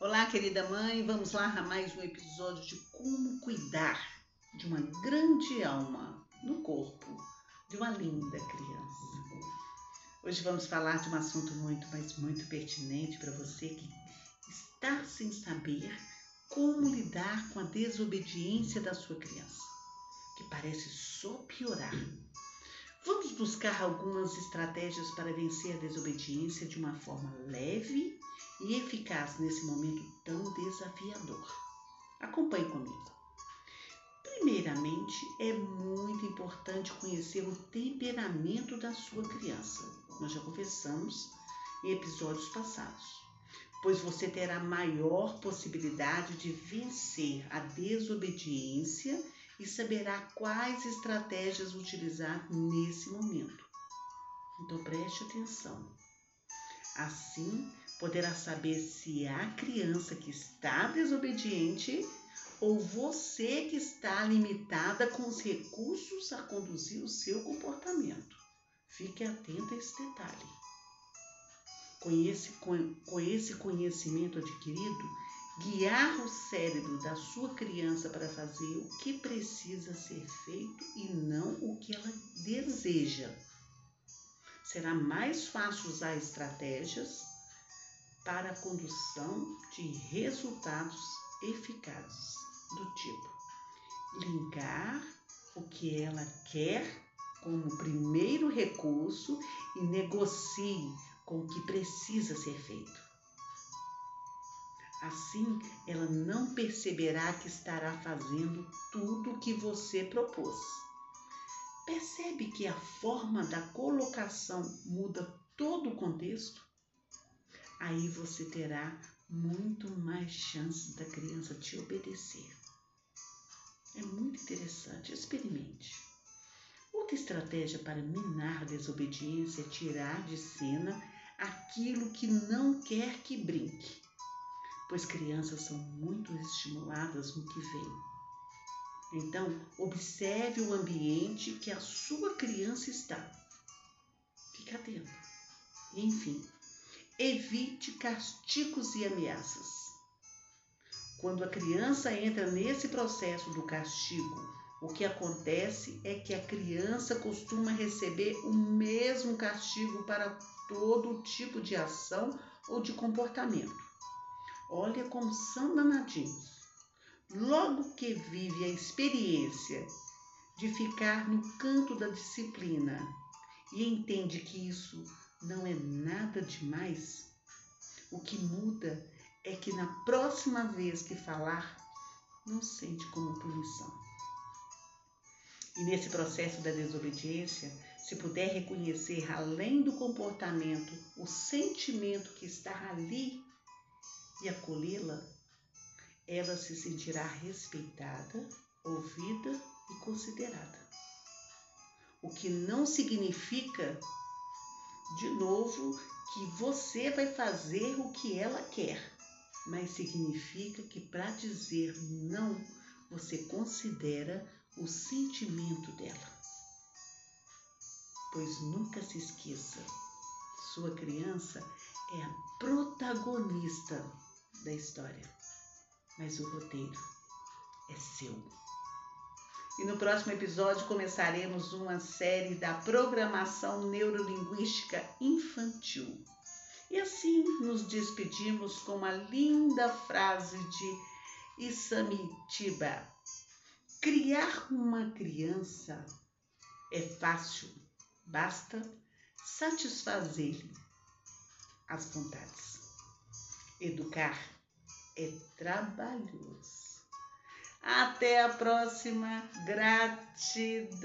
Olá, querida mãe, vamos lá a mais um episódio de como cuidar de uma grande alma no corpo de uma linda criança. Hoje vamos falar de um assunto muito, mas muito pertinente para você que está sem saber como lidar com a desobediência da sua criança, que parece só piorar. Vamos buscar algumas estratégias para vencer a desobediência de uma forma leve e eficaz nesse momento tão desafiador. Acompanhe comigo. Primeiramente, é muito importante conhecer o temperamento da sua criança. Nós já conversamos em episódios passados, pois você terá maior possibilidade de vencer a desobediência e saberá quais estratégias utilizar nesse momento. Então preste atenção. Assim, poderá saber se a criança que está desobediente ou você que está limitada com os recursos a conduzir o seu comportamento. Fique atento a esse detalhe. Com esse, com esse conhecimento adquirido, guiar o cérebro da sua criança para fazer o que precisa ser feito e não o que ela deseja. Será mais fácil usar estratégias para a condução de resultados eficazes, do tipo linkar o que ela quer como primeiro recurso e negocie com o que precisa ser feito. Assim, ela não perceberá que estará fazendo tudo o que você propôs. Percebe que a forma da colocação muda todo o contexto? Aí você terá muito mais chances da criança te obedecer. É muito interessante, experimente. Outra estratégia para minar a desobediência é tirar de cena aquilo que não quer que brinque pois crianças são muito estimuladas no que vem. Então, observe o ambiente que a sua criança está. Fique atento. Enfim, evite castigos e ameaças. Quando a criança entra nesse processo do castigo, o que acontece é que a criança costuma receber o mesmo castigo para todo tipo de ação ou de comportamento. Olha como são danadinhos. Logo que vive a experiência de ficar no canto da disciplina e entende que isso não é nada demais, o que muda é que na próxima vez que falar, não sente como punição. E nesse processo da desobediência, se puder reconhecer além do comportamento o sentimento que está ali e acolhê-la, ela se sentirá respeitada, ouvida e considerada. O que não significa, de novo, que você vai fazer o que ela quer, mas significa que para dizer não, você considera o sentimento dela. Pois nunca se esqueça, sua criança é a protagonista da história, mas o roteiro é seu. E no próximo episódio começaremos uma série da programação neurolinguística infantil. E assim nos despedimos com uma linda frase de Isamitiba. Criar uma criança é fácil, basta satisfazer-lhe as vontades. Educar é trabalhoso. Até a próxima. Gratidão.